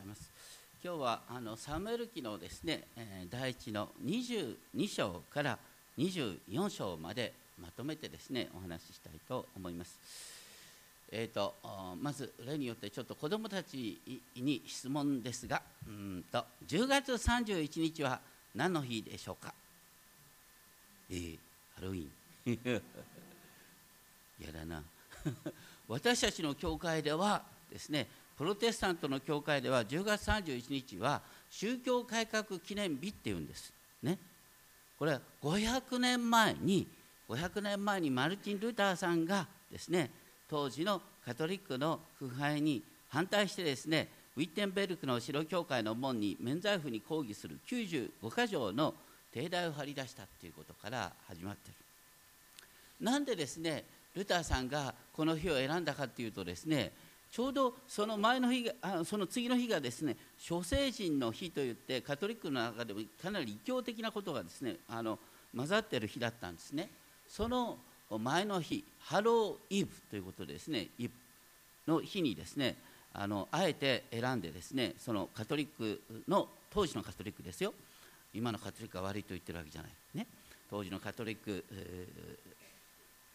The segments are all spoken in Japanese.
ざいます。今日はあのサムエル記のですね、えー、第一の22章から24章までまとめてですねお話ししたいと思います。えーと、まず例によってちょっと子どもたちに質問ですがうんと10月31日は何の日でしょうか？えー、ハロウィン。やだな。私たちの教会ではですねプロテスタントの教会では10月31日は宗教改革記念日っていうんです。ね。これは500年前に500年前にマルチン・ルターさんがですね当時のカトリックの腐敗に反対してですねウィッテンベルクの城教会の門に免罪符に抗議する95か条の定題を張り出したっていうことから始まってる。なんでですねルターさんがこの日を選んだかっていうとですねちょうどその前の日があその次の日がですね諸聖人の日といってカトリックの中でもかなり異教的なことがですねあの混ざっている日だったんですね。その前の日ハローイブということでですねイブの日にですねあのあえて選んでですねそのカトリックの当時のカトリックですよ。今のカトリックが悪いと言ってるわけじゃない。ね。当時のカトリック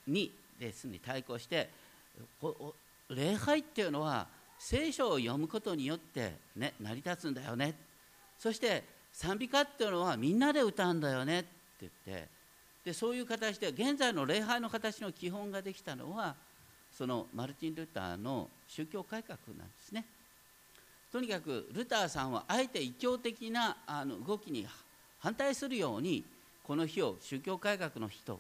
にですね対抗して礼拝っていうのは聖書を読むことによって、ね、成り立つんだよねそして賛美歌っていうのはみんなで歌うんだよねって言ってでそういう形で現在の礼拝の形の基本ができたのはそのマルチン・ルターの宗教改革なんですね。とにかくルターさんはあえて異教的なあの動きに反対するようにこの日を宗教改革の日と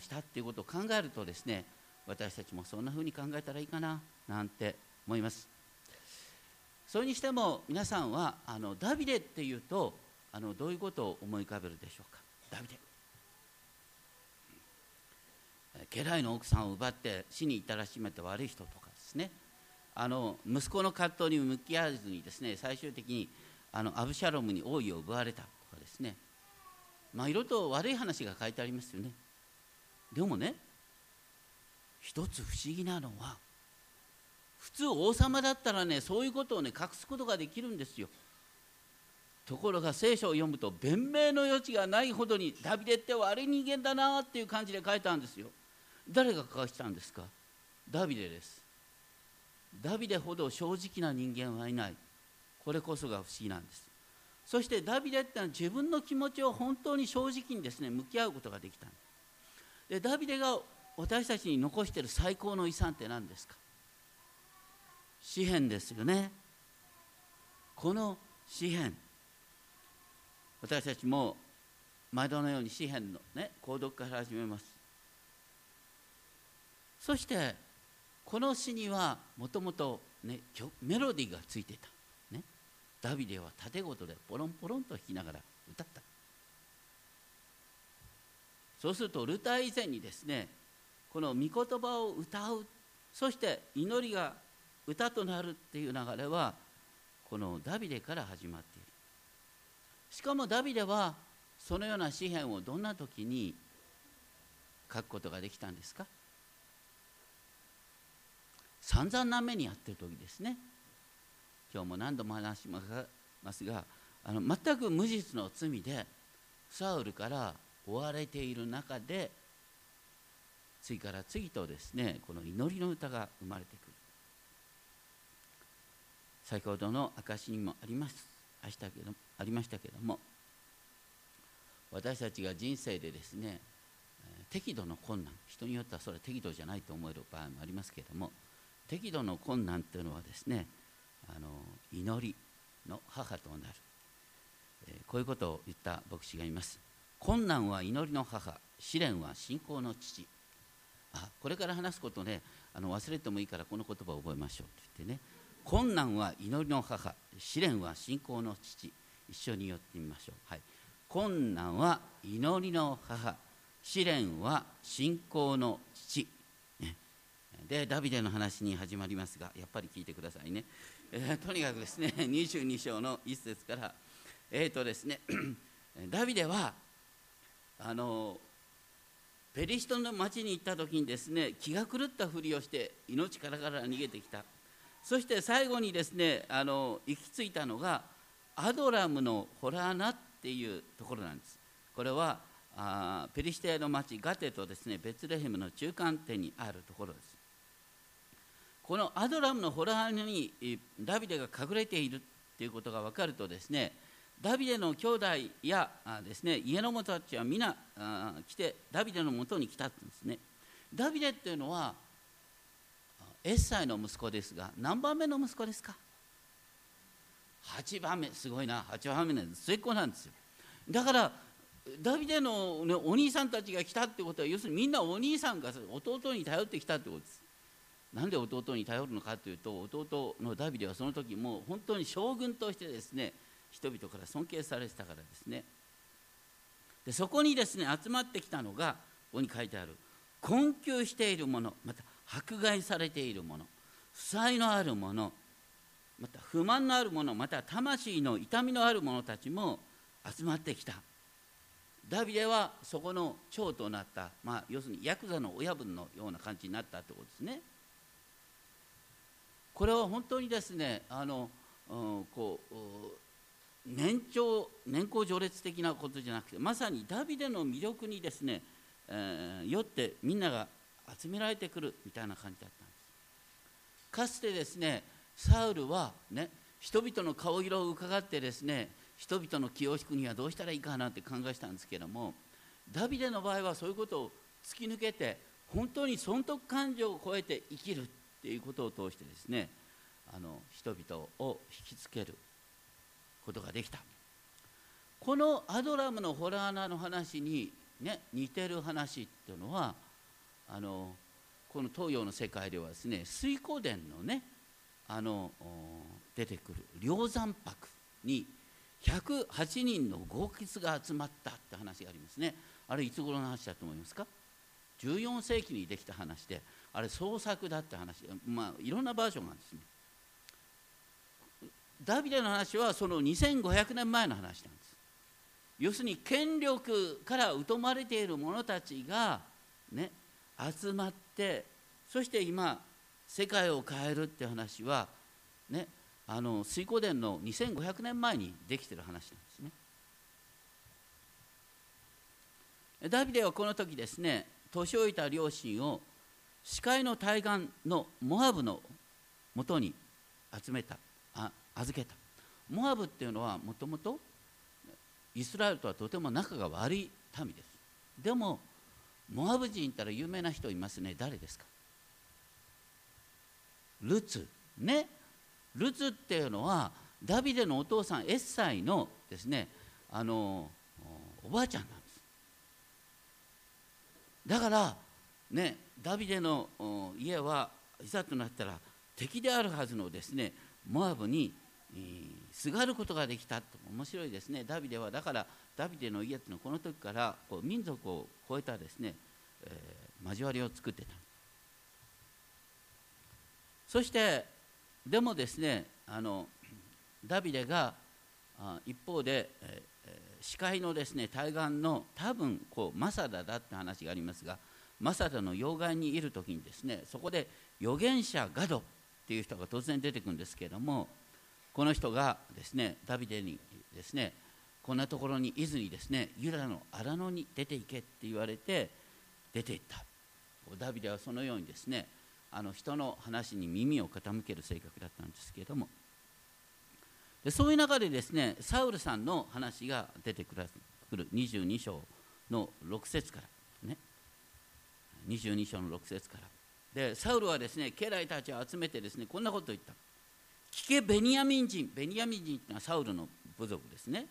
したっていうことを考えるとですね私たちもそんなふうに考えたらいいかななんて思います。それにしても皆さんはあのダビデっていうとあのどういうことを思い浮かべるでしょうか？ダビデ。家来の奥さんを奪って死に至らしめて悪い人とかですね。あの息子の葛藤に向き合わずにですね最終的にあのアブシャロムに王位を奪われたとかですね。まあいろいろと悪い話が書いてありますよね。でもね一つ不思議なのは普通王様だったらねそういうことをね隠すことができるんですよ。ところが聖書を読むと弁明の余地がないほどにダビデって悪い人間だなっていう感じで書いたんですよ。誰が書かしたんですか？ダビデです。ダビデほど正直な人間はいない。これこそが不思議なんです。そしてダビデってのは自分の気持ちを本当に正直にですね向き合うことができたでダビデが私たちに残している最高の遺産って何ですか？詩篇ですよね。この詩篇。私たちも毎度のように詩篇のね購読から始めます。そしてこの詩にはもともとメロディーがついていた、ね、ダビデは縦ごとでポロンポロンと弾きながら歌った。そうするとルター以前にですねこの御言葉を歌う。そして祈りが歌となるっていう流れはこのダビデから始まっている。しかもダビデはそのような詩篇をどんな時に書くことができたんですか？散々な目にやってる時ですね。今日も何度も話しますがあの全く無実の罪でサウルから追われている中で次から次とですねこの祈りの歌が生まれてくる。先ほどの証にもありますあしたけどありましたけども私たちが人生でですね適度の困難人によってはそれは適度じゃないと思える場合もありますけれども適度の困難というのはですねあの祈りの母となる、えー、こういうことを言った牧師がいます。困難は祈りの母試練は信仰の父。あこれから話すことねあの忘れてもいいからこの言葉を覚えましょうと言ってね。困難は祈りの母試練は信仰の父一緒に言ってみましょう、はい、困難は祈りの母試練は信仰の父、ね、でダビデの話に始まりますがやっぱり聞いてくださいね、えー、とにかくですね22章の一節から。えっ、ー、とですね ダビデはあのペリシトの町に行った時にですね気が狂ったふりをして命からから逃げてきた。そして最後にですねあの行き着いたのがアドラムのホラーナっていうところなんです。これはあペリシテの町ガテとですねベツレヘムの中間点にあるところです。このアドラムのホラーにダビデが隠れているということが分かるとですねダビデの兄弟やですね家の者たちは皆来てダビデのもとに来たんですね。ダビデっていうのはエッサイの息子ですが何番目の息子ですか？8番目。すごいな。8番目なんです。末っ子なんですよ。だからダビデの、ね、お兄さんたちが来たってことは要するにみんなお兄さんが弟に頼ってきたってことです。なんで弟に頼るのかというと弟のダビデはその時もう本当に将軍としてですね人々から尊敬されてたからですね。でそこにですね集まってきたのがここに書いてある困窮しているものまた迫害されているもの負債のあるものまた不満のあるものまた魂の痛みのある者たちも集まってきた。ダビデはそこの長となった、まあ、要するにヤクザの親分のような感じになったということですね。これは本当にですねあの、うん、こう年長年功序列的なことじゃなくてまさにダビデの魅力にですね、えー、よってみんなが集められてくるみたいな感じだったんです。かつてですねサウルはね人々の顔色を伺ってですね人々の気を引くにはどうしたらいいかなって考えたんですけどもダビデの場合はそういうことを突き抜けて本当に損得感情を超えて生きるっていうことを通してですねあの人々を引きつける。ことができた。このアドラムのホラーナの話に、ね、似てる話っていうのはあのこの東洋の世界ではですね水湖殿のねあの出てくる梁山泊に108人の豪傑が集まったって話がありますね。あれいつ頃の話だと思いますか？14世紀にできた話であれ創作だって話まあいろんなバージョンがあるんですね。ダビデの話はその2500年前の話なんです。要するに権力から疎まれている者たちがね集まってそして今世界を変えるって話はねあの水湖殿の2500年前にできてる話なんですね。ダビデはこの時ですね年老いた両親を視界の対岸のモアブのもとに集めた。預けた。モアブっていうのはもともとイスラエルとはとても仲が悪い民です。でもモアブ人ったら有名な人いますね。誰ですか？ルツ。ね？ルツっていうのはダビデのお父さんエッサイのですねあのおばあちゃんなんです。だからねダビデの家はいざとなったら敵であるはずのですねモアブにすがることができたと面白いですね。ダビデはだからダビデの家っていうのはこの時からこう民族を超えたですね、えー、交わりを作ってた。そしてでもですねあのダビデが一方で、えー、司会のですね対岸の多分こうマサダだって話がありますがマサダの要害にいる時にですねそこで預言者ガドっていう人が突然出てくるんですけれどもこの人がですねダビデにですねこんなところにいずにですねユダの荒野に出ていけって言われて出ていった。ダビデはそのようにですねあの人の話に耳を傾ける性格だったんですけれども。でそういう中でですねサウルさんの話が出てくる22章の6節からね。22章の6節から。でサウルはですね家来たちを集めてですねこんなことを言った。聞けベニヤミン人。ベニヤミン人っていうのはサウルの部族ですね。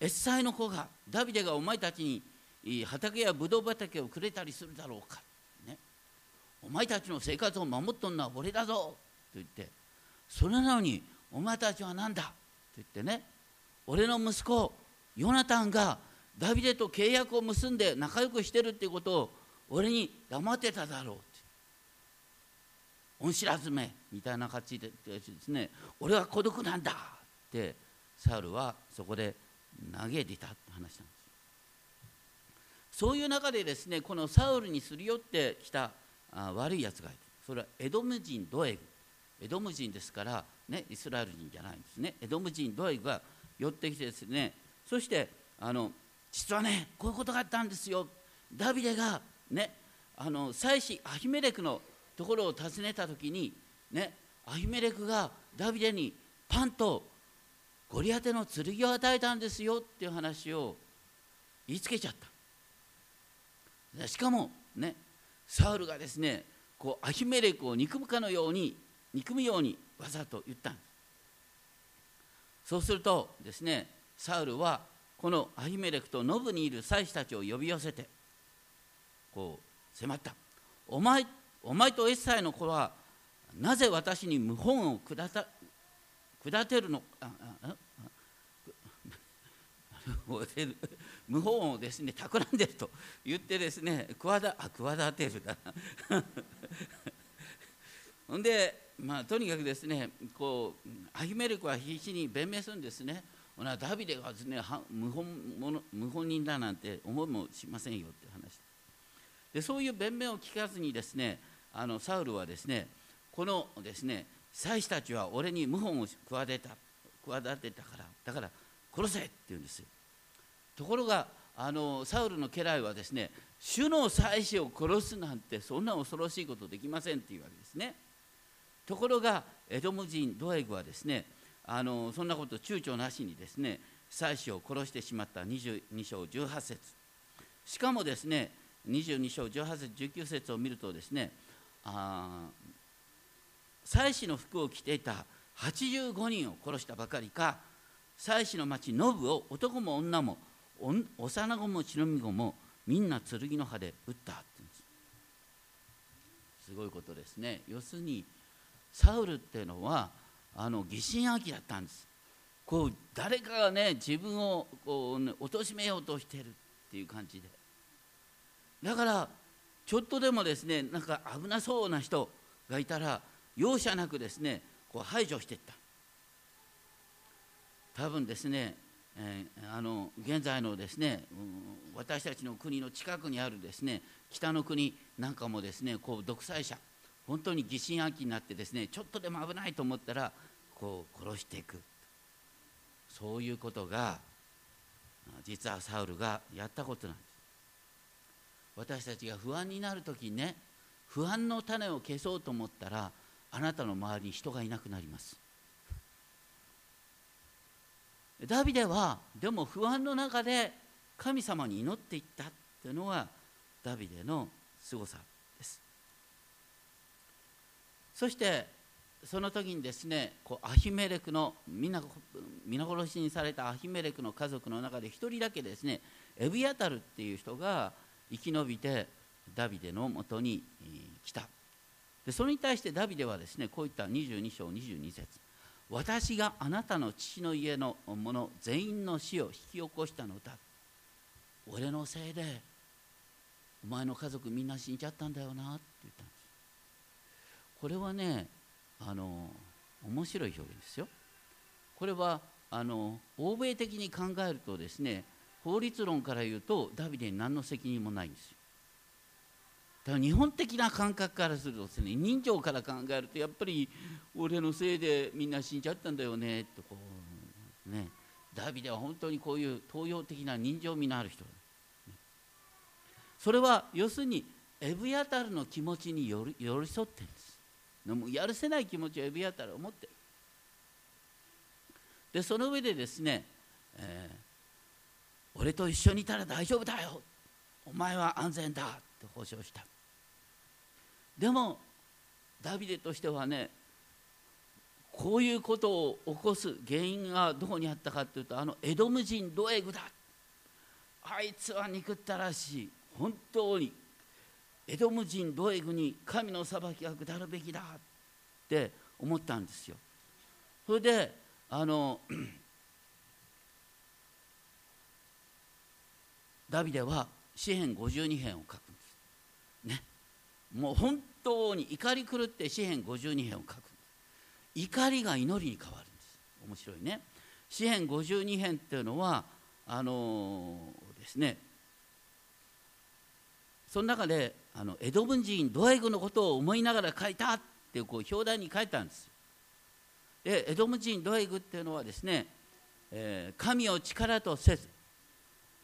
エッサイの子がダビデがお前たちに畑やブドウ畑をくれたりするだろうか、ね、お前たちの生活を守っとんのは俺だぞ。と言って。それなのにお前たちは何だ？と言ってね。俺の息子ヨナタンがダビデと契約を結んで仲良くしてるっていうことを俺に黙ってただろう。恩知らずめみたいな感じでですね俺は孤独なんだってサウルはそこで嘆いていたって話なんですそういう中でですねこのサウルにすり寄ってきたあ悪いやつがいる。それはエドム人ドエグ。エドム人ですから、ね、イスラエル人じゃないんですね。エドム人ドエグが寄ってきてですねそしてあの実はねこういうことがあったんですよ。ダビデがねあの祭司アヒメレクのところを訪ねた時にねアヒメレクがダビデにパンとゴリアテの剣を与えたんですよっていう話を言いつけちゃった。しかもねサウルがですねこうアヒメレクを憎むかのように憎むようにわざと言ったんです。そうするとですねサウルはこのアヒメレクとノブにいる祭司たちを呼び寄せてこう迫った。お前お前とエッサイの子はなぜ私に謀反を下た下てるのああ謀反をですね企んでると言ってですね企あ企てるだな。ほんでまあとにかくですねこうアヒメレクは必死に弁明するんですね。ほなダビデがですね謀反謀反人だなんて思いもしませんよって話。でそういう弁明を聞かずにですねあのサウルはですねこのですね祭司たちは俺に謀反を企てた企てたからだから殺せって言うんですところがあのサウルの家来はですね主の祭司を殺すなんてそんな恐ろしいことできませんっていうわけですね。ところがエドム人ドエグはですねあのそんなこと躊躇なしにですね妻子を殺してしまった22章18節。しかもですね22章18節19節を見るとですねあ妻子の服を着ていた85人を殺したばかりか妻子の町ノブを男も女も幼子も忍び子もみんな剣の刃で撃ったってうんです。すごいことですね。要するにサウルっていうのはあの疑心暗鬼だったんです。こう誰かがね自分をこう、ね、貶めようとしてるっていう感じで。だからちょっとでもですねなんか危なそうな人がいたら容赦なくですねこう排除していった。多分ですね、えー、あの現在のですね、私たちの国の近くにあるですね北の国なんかもですねこう独裁者本当に疑心暗鬼になってですねちょっとでも危ないと思ったらこう殺していく。そういうことが実はサウルがやったことなんです。私たちが不安になる時にね不安の種を消そうと思ったらあなたの周りに人がいなくなります。ダビデはでも不安の中で神様に祈っていったっていうのがダビデの凄さです。そしてその時にですねこうアヒメレクの皆皆殺しにされたアヒメレクの家族の中で一人だけですねエビアタルっていう人が生き延びてダビデのもとに来た。でそれに対してダビデはですねこういった22章22節。私があなたの父の家の者全員の死を引き起こしたのだ。俺のせいでお前の家族みんな死んじゃったんだよな。って言ったんです。これはねあの面白い表現ですよ。これはあの欧米的に考えるとですね法律論から言うとダビデに何の責任もないんですよ。だから日本的な感覚からするとですね人情から考えるとやっぱり俺のせいでみんな死んじゃったんだよねってこうねダビデは本当にこういう東洋的な人情味のある人それは要するにエブヤタルの気持ちに寄り添ってるんです。もやるせない気持ちをエビアタル思ってる。でその上でですね、えー、俺と一緒にいたら大丈夫だよ。お前は安全だって保証した。でもダビデとしてはねこういうことを起こす原因がどこにあったかっていうとあのエドム人ドエグだ。あいつは憎ったらしい。本当に。エドム人ドエグに神の裁きが下るべきだって思ったんですよ。それであのダビデは詩編52編を書くんです。ね。もう本当に怒り狂って詩編52編を書く怒りが祈りに変わるんです。面白いね。詩編52編っていうのはあのー、ですね。その中であのエドム人ドエグのことを思いながら書いたっていうこう表題に書いたんです。でエドム人ドエグっていうのはですね、えー、神を力とせず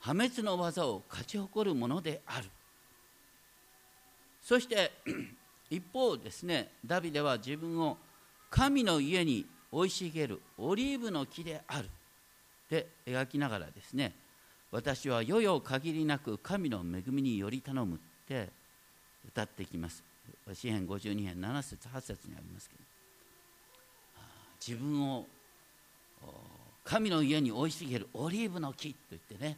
破滅の技を勝ち誇るものである。そして 一方ですねダビデは自分を神の家に生い茂るオリーブの木である。で描きながらですね私は世々限りなく神の恵みにより頼むって歌ってきます。詩編52編7節8節にありますけど。自分を神の家に生い茂るオリーブの木と言ってね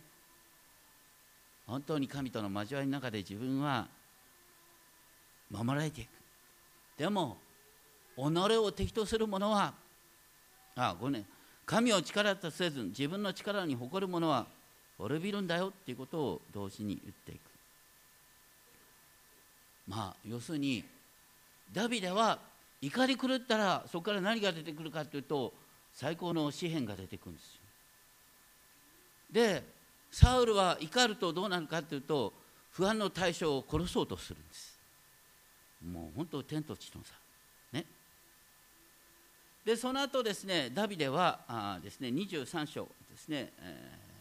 本当に神との交わりの中で自分は守られていく。でも己を敵とする者はあごめん。神を力とせず自分の力に誇る者は滅びるんだよっていうことを同時に言っていく。まあ要するにダビデは怒り狂ったらそこから何が出てくるかというと最高の詩篇が出てくるんですよ。でサウルは怒るとどうなるかというと不安の対象を殺そうとするんです。もう本当天と地の差。ね。でその後ですねダビデはあですね23章ですね、え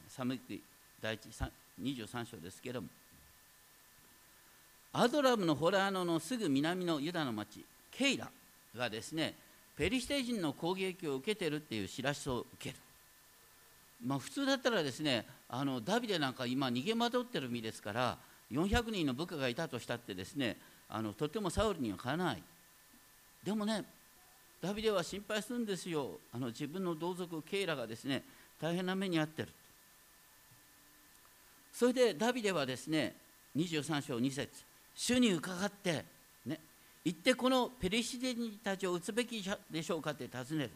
ー、サムキ第一23章ですけれどもアドラムのホラーノのすぐ南のユダの町ケイラがですねペリシテ人の攻撃を受けてるっていう知らしを受ける。まあ普通だったらですねあのダビデなんか今逃げ惑ってる身ですから400人の部下がいたとしたってですねあのとてもサウルにはかない。でもねダビデは心配するんですよ。あの自分の同族ケイラがですね大変な目に遭ってる。それでダビデはですね23章2節主に伺ってね行ってこのペリシテ人たちを撃つべきでしょうかって尋ねる。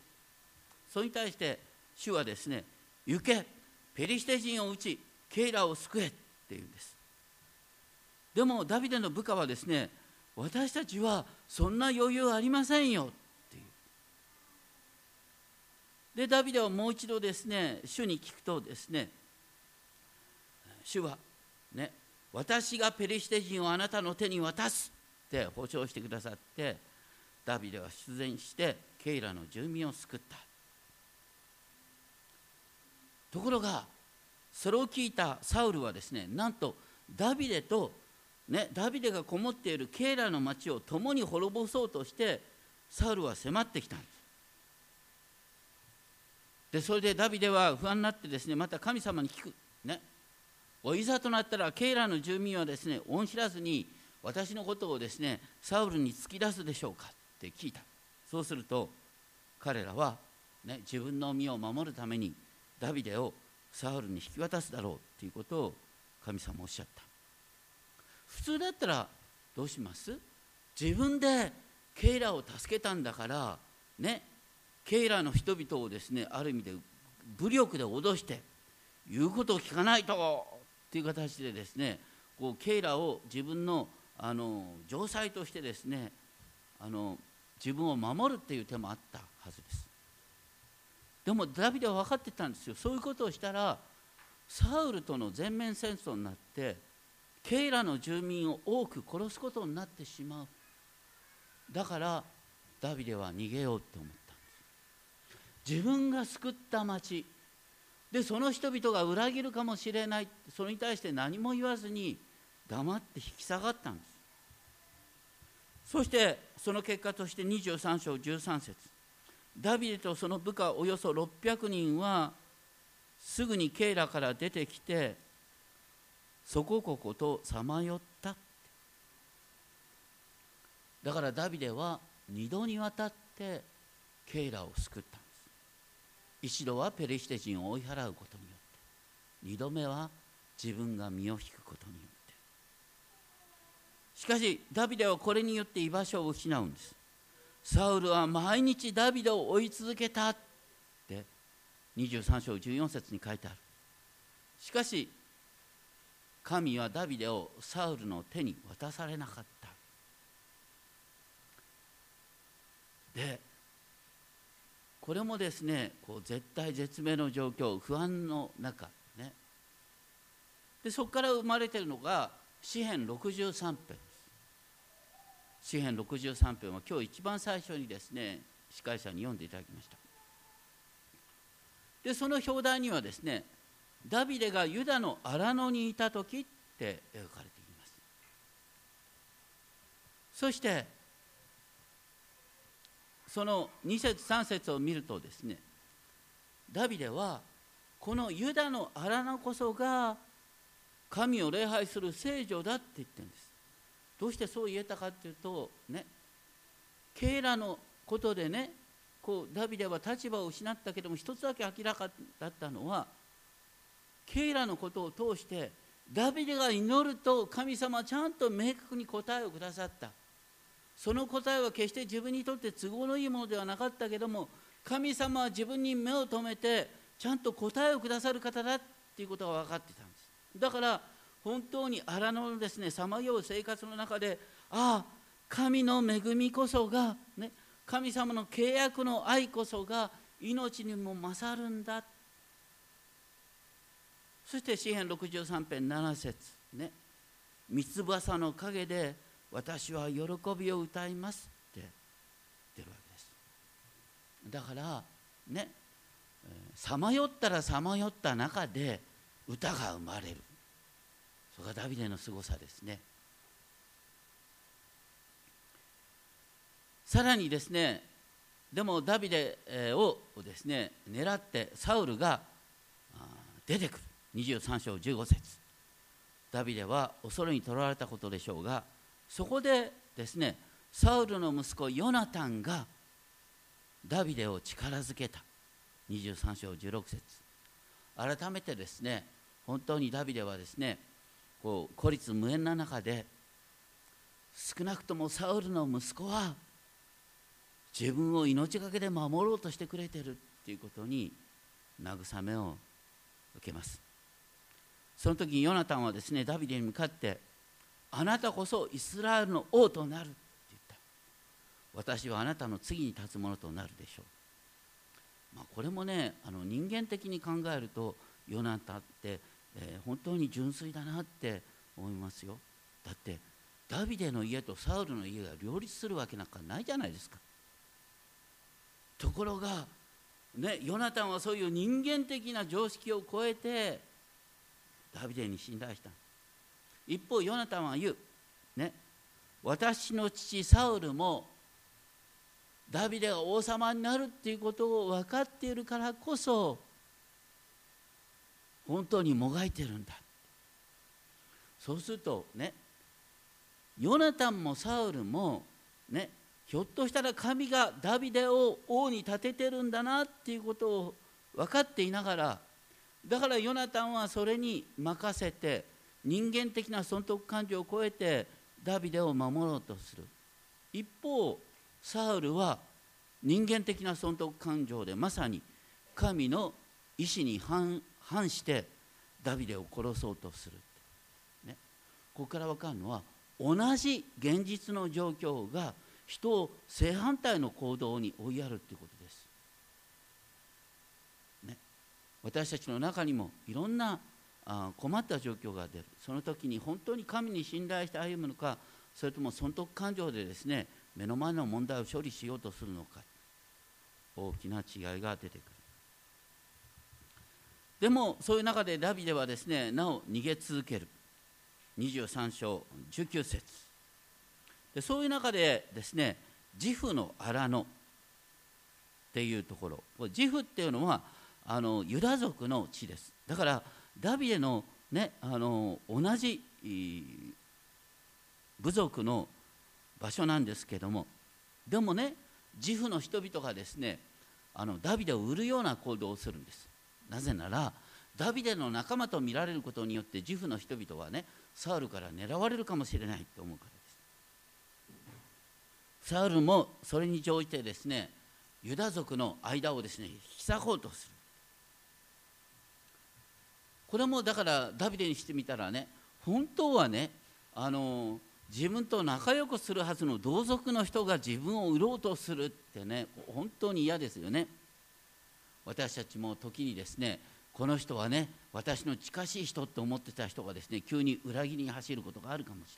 それに対して主はですね行け。ペリシテ人を撃ちケイラを救えって言うんです。でもダビデの部下はですね私たちはそんな余裕ありませんよっていう。でダビデはもう一度ですね主に聞くとですね主はね私がペリシテ人をあなたの手に渡すって保証してくださってダビデは出前してケイラの住民を救った。ところがそれを聞いたサウルはですねなんとダビデと、ね、ダビデがこもっているケイラの町を共に滅ぼそうとしてサウルは迫ってきたんです。でそれでダビデは不安になってですねまた神様に聞く。ね。おいざとなったらケイラの住民はですね恩知らずに私のことをですねサウルに突き出すでしょうか？って聞いた。そうすると彼らは、ね、自分の身を守るためにダビデをサウルに引き渡すだろうということを神様おっしゃった。普通だったらどうします？自分でケイラを助けたんだからねケイラの人々をですねある意味で武力で脅して言うことを聞かないとっていう形でですねこうケイラを自分のあの城塞としてですねあの自分を守るっていう手もあったはずです。でもダビデは分かってたんですよ。そういうことをしたらサウルとの全面戦争になってケイラの住民を多く殺すことになってしまう。だからダビデは逃げようと思ったんです。自分が救った町でその人々が裏切るかもしれない。それに対して何も言わずに黙って引き下がったんです。そしてその結果として23章13節。ダビデとその部下およそ600人はすぐにケイラから出てきてそここことさまよっただからダビデは2度にわたってケイラを救ったんです。一度はペリシテ人を追い払うことによって2度目は自分が身を引くことによって。しかしダビデはこれによって居場所を失うんです。サウルは毎日ダビデを追い続けたって23章14節に書いてある。しかし神はダビデをサウルの手に渡されなかった。でこれもですねこう絶対絶命の状況不安の中ね。でそこから生まれてるのが詩編63編。詩編63編は今日一番最初にですね司会者に読んでいただきました。でその表題にはですねダビデがユダの荒野にいた時って描かれています。そしてその2節3節を見るとですねダビデはこのユダの荒野こそが神を礼拝する聖女だって言ってるんです。どうしてそう言えたかっていうとねケイラのことでねこうダビデは立場を失ったけども一つだけ明らかだったのはケイラのことを通してダビデが祈ると神様はちゃんと明確に答えをくださった。その答えは決して自分にとって都合のいいものではなかったけども神様は自分に目を留めてちゃんと答えをくださる方だっていうことが分かってたんです。だから本当に荒野のですねさまよう生活の中でああ神の恵みこそが、ね、神様の契約の愛こそが命にも勝るんだ。そして詩篇63編7節ね三翼の陰で私は喜びを歌いますって出るわけです。だからねさまよったらさまよった中で歌が生まれる。それがダビデのすごさですね。さらにですねでもダビデをですね狙ってサウルが出てくる。23章15節。ダビデは恐れにとらわれたことでしょうがそこでですねサウルの息子ヨナタンがダビデを力づけた。23章16節。改めてですね本当にダビデはですねこう孤立無縁な中で少なくともサウルの息子は自分を命がけで守ろうとしてくれてるっていうことに慰めを受けます。その時ヨナタンはですねダビデに向かってあなたこそイスラエルの王となるって言った私はあなたの次に立つものとなるでしょう、まあ、これもねあの人間的に考えるとヨナタンって、えー、本当に純粋だなって思いますよ。だってダビデの家とサウルの家が両立するわけなんかないじゃないですか。ところがねヨナタンはそういう人間的な常識を超えてダビデに信頼した。一方ヨナタンは言う。ね私の父サウルもダビデが王様になるっていうことを分かっているからこそ本当にもがいてるんだ。そうするとねヨナタンもサウルもねひょっとしたら神がダビデを王に立ててるんだなっていうことを分かっていながらだからヨナタンはそれに任せて人間的な損得感情を超えてダビデを守ろうとする。一方サウルは人間的な損得感情でまさに神の意志に反反してダビデを殺そうとする、ね、ここから分かるのは同じ現実の状況が人を正反対の行動に追いやるということです。ね、私たちの中にもいろんなあ困った状況が出る。その時に本当に神に信頼して歩むのかそれとも損得感情でですね目の前の問題を処理しようとするのか大きな違いが出てくる。でもそういう中でダビデはですねなお逃げ続ける。23章19節。でそういう中でですね自負の荒野っていうところ。自負っていうのはあのユダ族の地です。だからダビデの,、ね、あの同じ部族の場所なんですけども。でもね自負の人々がですねあのダビデを売るような行動をするんです。なぜならダビデの仲間と見られることによって自負の人々はねサウルから狙われるかもしれないと思うからです。サウルもそれに乗じてですねユダ族の間をですね引き裂こうとする。これもだからダビデにしてみたらね本当はねあの自分と仲良くするはずの同族の人が自分を売ろうとするってね本当に嫌ですよね。私たちも時にですねこの人はね私の近しい人って思ってた人がですね急に裏切りに走ることがあるかもしれない。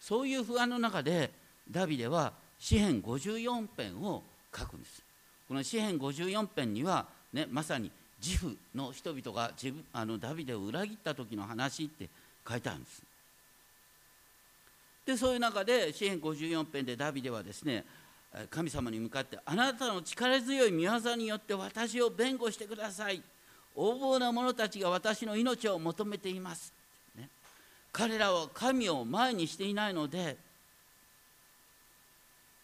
そういう不安の中でダビデは詩編54編を書くんです。この詩編54編には、ね、まさに自負の人々が自分あのダビデを裏切った時の話って書いてあるんです。でそういう中で詩編54編でダビデはですね神様に向かってあなたの力強い御業によって私を弁護してください。横暴な者たちが私の命を求めています、ね、彼らは神を前にしていないので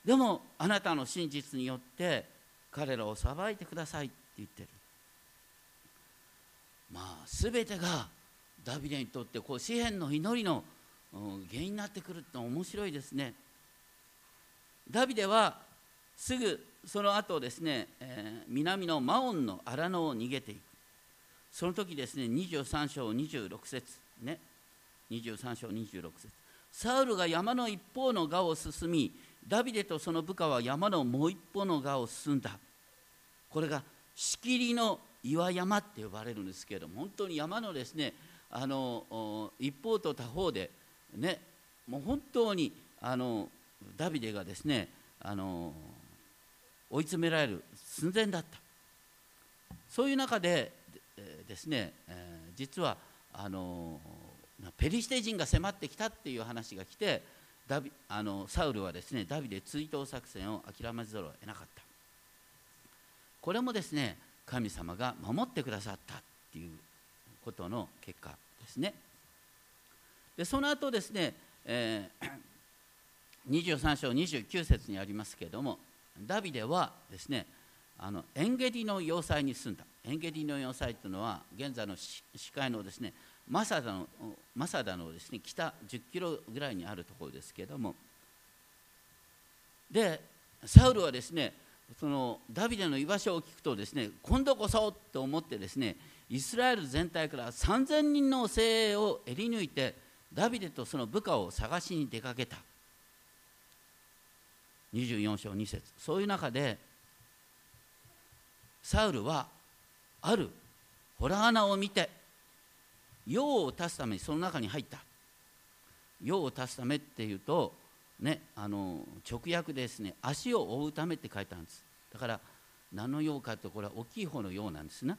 でもあなたの真実によって彼らを裁いてくださいって言ってる。まあ全てがダビデにとってこう詩篇の祈りの原因になってくるって面白いですね。ダビデはすぐその後ですね、えー、南のマオンの荒野を逃げていく。その時ですね23章26節ね。23章26節。サウルが山の一方の側を進みダビデとその部下は山のもう一方の側を進んだ。これがしきりの岩山って呼ばれるんですけれども本当に山のですねあの一方と他方でね。もう本当にあのダビデがですねあの追い詰められる寸前だった。そういう中でですね、えー、実はあのペリシテ人が迫ってきたっていう話が来てダビあのサウルはですねダビデ追悼作戦を諦めざるを得なかった。これもですね神様が守ってくださったっていうことの結果ですね。でその後ですね、えー、23章29節にありますけれどもダビデはですねあのエンゲディの要塞に住んだ。エンゲディの要塞というのは現在の司会のですねマサダのマサダのですね北10キロぐらいにあるところですけれどもでサウルはですねそのダビデの居場所を聞くとですね今度こそと思ってですねイスラエル全体から3000人の精鋭をえり抜いてダビデとその部下を探しに出かけた。24章2節。そういう中でサウルはあるホラー穴を見て用を足すためにその中に入った。用を足すためっていうとねあの直訳ですね。足を覆うためって書いてあるんです。だから何の用かってこれは大きい方の用なんですね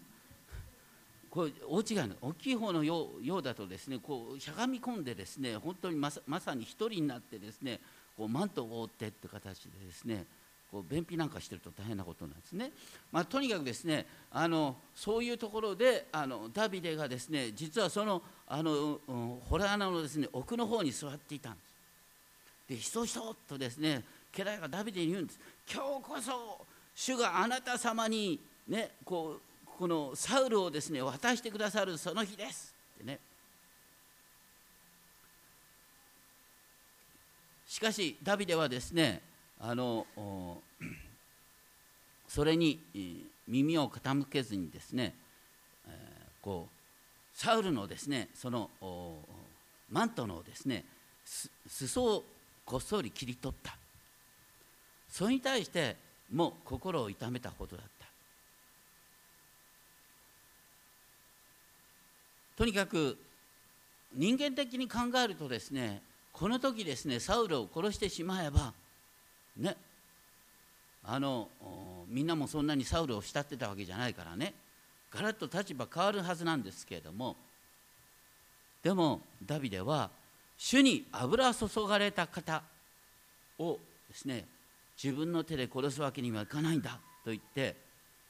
これ大違いの大きい方のようようだとですねこうしゃがみ込んでですね本当にまさまさに一人になってですねこうマントを覆ってって形でですねこう便秘なんかしてると大変なことなんですね。まあ、とにかくですねあのそういうところであのダビデがですね実はそのあの、うん、穴のですね奥の方に座っていたんです。でひそひそとですね家来がダビデに言うんです今日こそ主があなた様にねこうこのサウルをですね渡してくださるその日ですってねしかしダビデはですねあのそれに耳を傾けずにですね、こうサウルのですねそのマントのですね裾をこっそり切り取った。それに対してもう心を痛めたほどだった。とにかく人間的に考えるとですねこの時ですねサウルを殺してしまえばねあのみんなもそんなにサウルを慕ってたわけじゃないからねガラッと立場変わるはずなんですけれどもでもダビデは主に油注がれた方をですね自分の手で殺すわけにはいかないんだと言って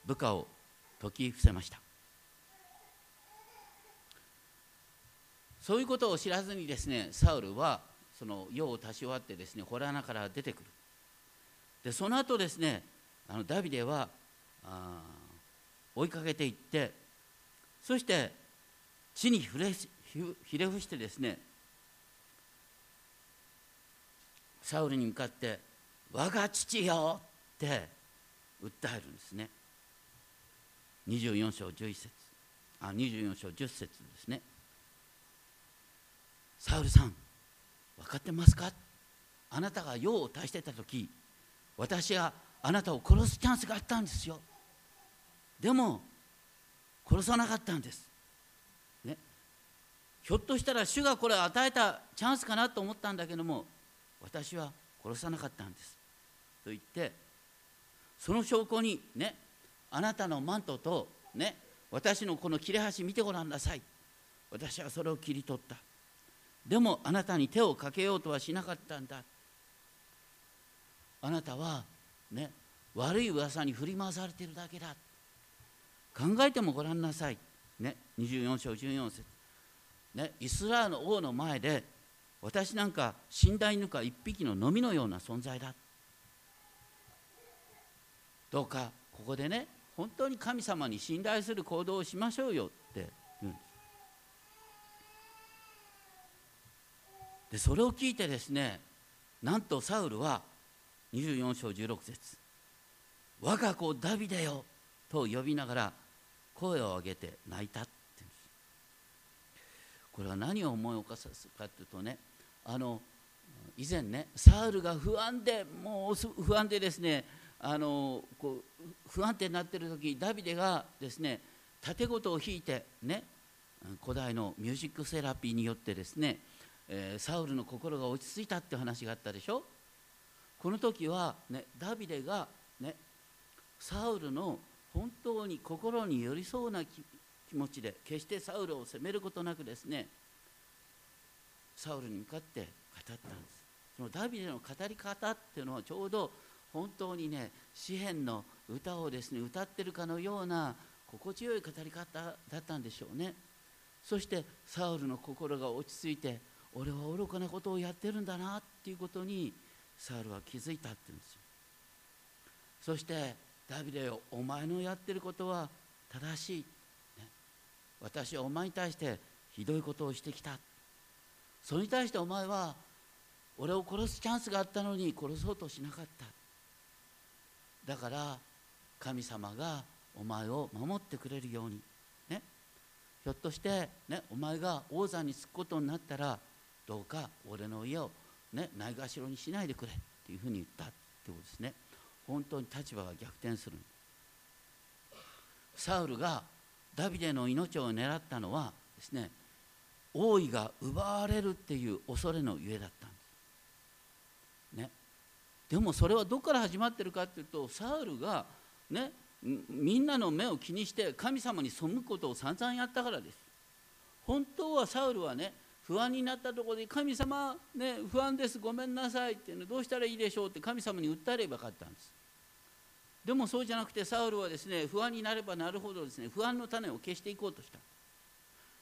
部下を解き伏せました。そういうことを知らずにですねサウルはその世を足し終わってですね洞穴から出てくる。でその後ですねあのダビデはあ追いかけていってそして地にひれひれ伏してですねサウルに向かって「我が父よ!」って訴えるんですね。24章11節。あ24章10節ですね。サウルさん分かってますか？あなたが用を足してた時私はあなたを殺すチャンスがあったんですよ。でも殺さなかったんです、ね、ひょっとしたら主がこれを与えたチャンスかなと思ったんだけども私は殺さなかったんです。と言ってその証拠にねあなたのマントとね私のこの切れ端見てごらんなさい。私はそれを切り取った。でもあなたに手をかけようとはしなかったんだ。あなたはね悪い噂に振り回されてるだけだ。考えてもごらんなさい、ね、24章14節、ね、イスラエルの王の前で私なんか死んだ犬か一匹ののみのような存在だ。どうかここでね本当に神様に信頼する行動をしましょうよって言うんでそれを聞いてですねなんとサウルは24章16節我が子ダビデよ」と呼びながら声を上げて泣いたってこれは何を思い起こすかというとねあの以前ねサウルが不安でもう不安でですねあのこう不安定になってる時ダビデがですね盾事を弾いてね古代のミュージックセラピーによってですね、えー、サウルの心が落ち着いたって話があったでしょ？この時は、ね、ダビデが、ね、サウルの本当に心に寄り添うな気持ちで決してサウルを責めることなくですねサウルに向かって語ったんです。そのダビデの語り方っていうのはちょうど本当にね詩篇の歌をですね歌ってるかのような心地よい語り方だったんでしょうね。そしてサウルの心が落ち着いて俺は愚かなことをやってるんだなっていうことにサウルは気づいたって言うんですよ。そしてダビデよお前のやってることは正しい、ね、私はお前に対してひどいことをしてきた。それに対してお前は俺を殺すチャンスがあったのに殺そうとしなかった。だから神様がお前を守ってくれるように。ね。ひょっとして、ね、お前が王座につくことになったらどうか俺の家を、ね、ないがしろにしないでくれっていうふうに言ったってことですね。本当に立場が逆転する。サウルがダビデの命を狙ったのはですね王位が奪われるっていう恐れのゆえだったんです。ね。でもそれはどこから始まってるかっていうとサウルがねみんなの目を気にして神様に背くことを散々やったからです。本当はサウルはね不安になったところで神様ね不安ですごめんなさいっていうのどうしたらいいでしょうって神様に訴えればよかったんです。でもそうじゃなくてサウルはですね不安になればなるほどですね不安の種を消していこうとした。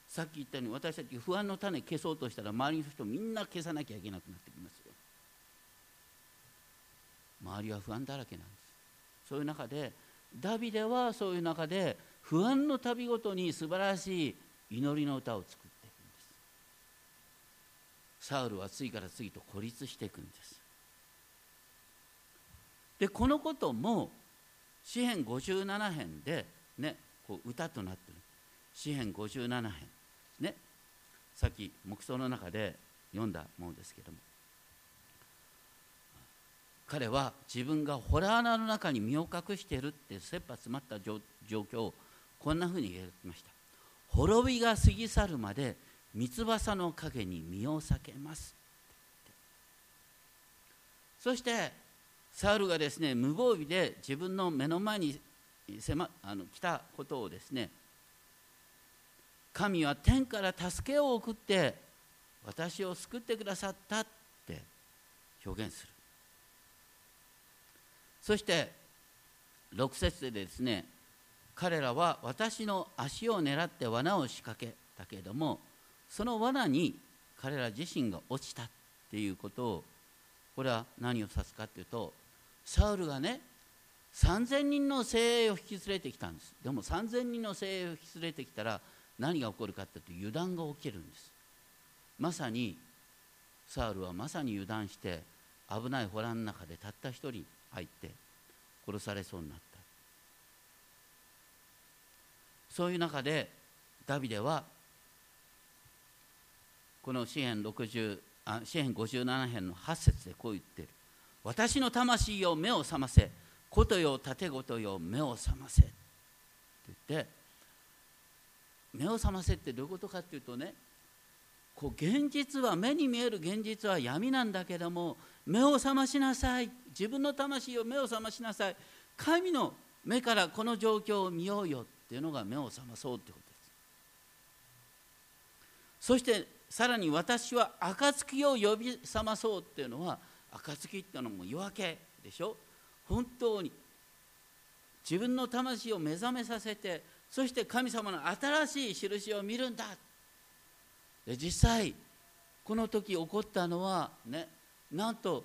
さっき言ったように私たち不安の種消そうとしたら周りの人みんな消さなきゃいけなくなってきますよ。周りは不安だらけなんです。そういう中でダビデはそういう中で不安の旅ごとに素晴らしい祈りの歌を作っていくんですサウルは次から次と孤立していくんです。でこのことも詩編57編でねこう歌となってる。詩編57編。ね。さっき黙想の中で読んだものですけども。彼は自分がホラー穴の中に身を隠しているって切羽詰まった状況をこんなふうに描きました。滅びが過ぎ去るまで三翼の陰に身を避けます。そしてサウルがですね無防備で自分の目の前に迫あの来たことをですね神は天から助けを送って私を救ってくださったって表現する。そして6節でですね彼らは私の足を狙って罠を仕掛けたけれどもその罠に彼ら自身が落ちたっていうことをこれは何を指すかっていうとサウルがね3,000人の精鋭を引き連れてきたんです。でも3,000人の精鋭を引き連れてきたら何が起こるかっていうと油断が起きるんです。まさにサウルはまさに油断して危ないホラの中でたった一人入って殺されそうになった。そういう中でダビデはこの詩篇60あ詩篇57編の8節でこう言ってる「私の魂よ目を覚ませことよ盾ごとよ目を覚ませ」って言って目を覚ませってどういうことかっていうとねこう現実は目に見える現実は闇なんだけども目を覚ましなさい。自分の魂を目を覚ましなさい。神の目からこの状況を見ようよっていうのが目を覚まそうってことです。そしてさらに私は暁を呼び覚まそうっていうのは暁っていうのも夜明けでしょ？本当に。自分の魂を目覚めさせてそして神様の新しい印を見るんだ。で実際この時起こったのはねなんと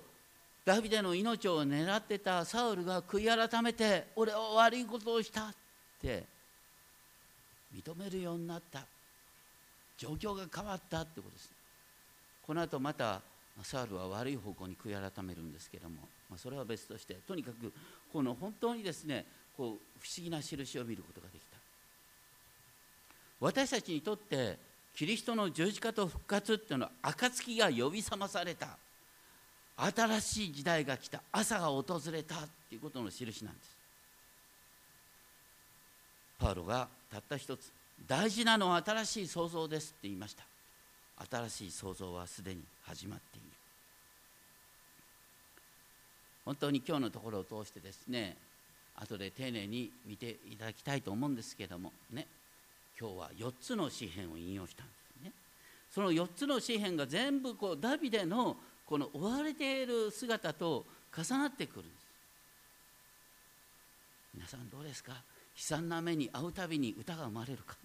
ダビデの命を狙ってたサウルが悔い改めて俺は悪いことをしたって認めるようになった。状況が変わったってことですこの後またサウルは悪い方向に悔い改めるんですけども、まあ、それは別としてとにかくこの本当にですねこう不思議な印を見ることができた。私たちにとってキリストの十字架と復活っていうのは暁が呼び覚まされた。新しい時代が来た。朝が訪れたっていうことの印なんです。パウロがたった一つ大事なのは新しい創造ですって言いました。新しい創造はすでに始まっている。本当に今日のところを通してですね後で丁寧に見ていただきたいと思うんですけどもね。今日は4つの詩篇を引用したんですね。その4つの詩篇が全部こうダビデのこの追われている姿と重なってくるんです。皆さんどうですか？悲惨な目に遭うたびに歌が生まれるか。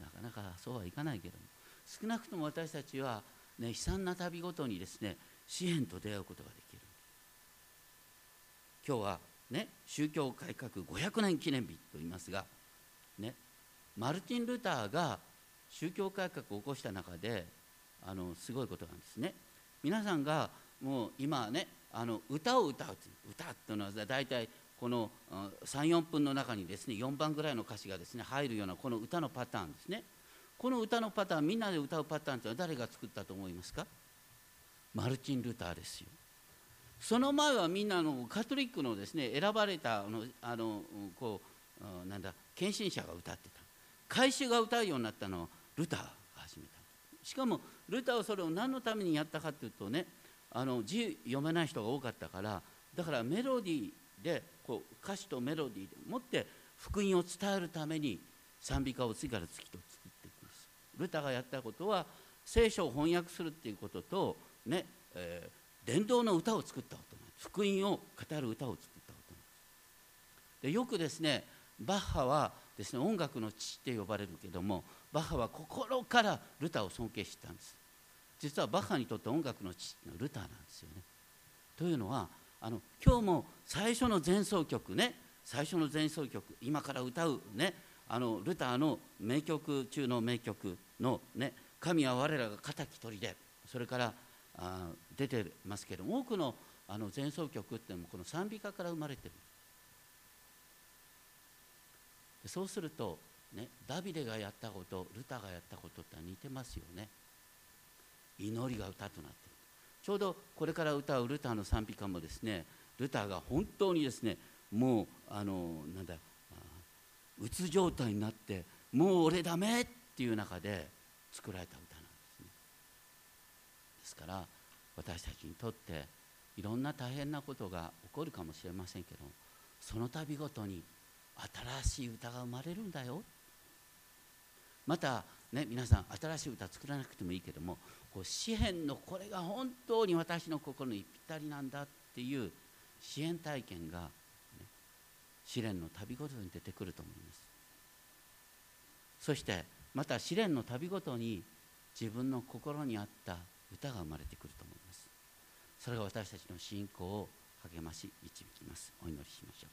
なかなかそうはいかないけども少なくとも私たちは、ね、悲惨な旅ごとにですね支援と出会うことができる。今日はね宗教改革500年記念日と言いますがねマルティン・ルターが宗教改革を起こした中であのすごいことなんですね。皆さんがもう今ねあの歌を歌う歌っていうのは大体この34分の中にですね4番ぐらいの歌詞がですね入るようなこの歌のパターンですね。この歌のパターンみんなで歌うパターンというのは誰が作ったと思いますか？マルチン・ルターですよ。その前はみんなのカトリックのですね選ばれたあのあのこうなんだ献身者が歌ってた。改宗が歌うようになったのはルターが始めた。しかもルターはそれを何のためにやったかというとねあの字読めない人が多かったからだからメロディーでこう歌詞とメロディーでもって福音を伝えるために賛美歌を次から次と作っていくんです。ルタがやったことは聖書を翻訳するっていうこととね、えー、伝道の歌を作ったことなんです。福音を語る歌を作ったことなんです。でよくですねバッハはですね音楽の父って呼ばれるけどもバッハは心からルタを尊敬してたんです。実はバッハにとって音楽の父のルターなんですよね。というのはあの今日も最初の前奏曲ね。最初の前奏曲今から歌うね。あのルターの名曲中の名曲のね「神は我らが敵取で」それからあ出てますけど多くのあの前奏曲ってのもこの賛美歌から生まれてる。そうすると、ね、ダビデがやったことルターがやったことって似てますよね。祈りが歌となってちょうどこれから歌うルターの賛美歌もですねルターが本当にですねもうあのなんだうつ状態になってもう俺ダメっていう中で作られた歌なんですね。ですから私たちにとっていろんな大変なことが起こるかもしれませんけどその度ごとに新しい歌が生まれるんだよ。またね皆さん新しい歌作らなくてもいいけどもこう詩篇のこれが本当に私の心にぴったりなんだっていう支援体験が、ね、試練の旅ごとに出てくると思います。そしてまた試練の旅ごとに自分の心に合った歌が生まれてくると思います。それが私たちの信仰を励まし導きます。お祈りしましょう。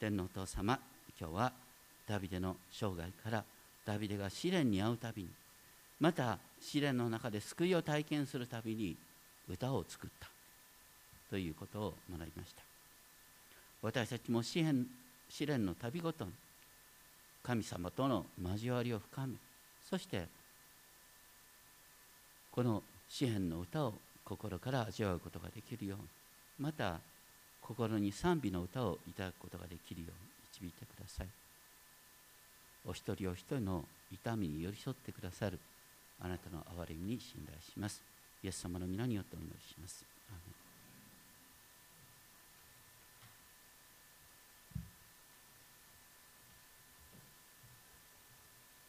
天のお父様今日はダビデの生涯からダビデが試練に遭うたびにまた試練の中で救いを体験するたびに歌を作った。ということを学びました。私たちも試練試練の旅ごとに神様との交わりを深めそしてこの詩篇の歌を心から味わうことができるようにまた心に賛美の歌をいただくことができるように導いてください。お一人お一人の痛みに寄り添ってくださる。あなたの憐れみに信頼します。イエス様の皆によってお祈りします。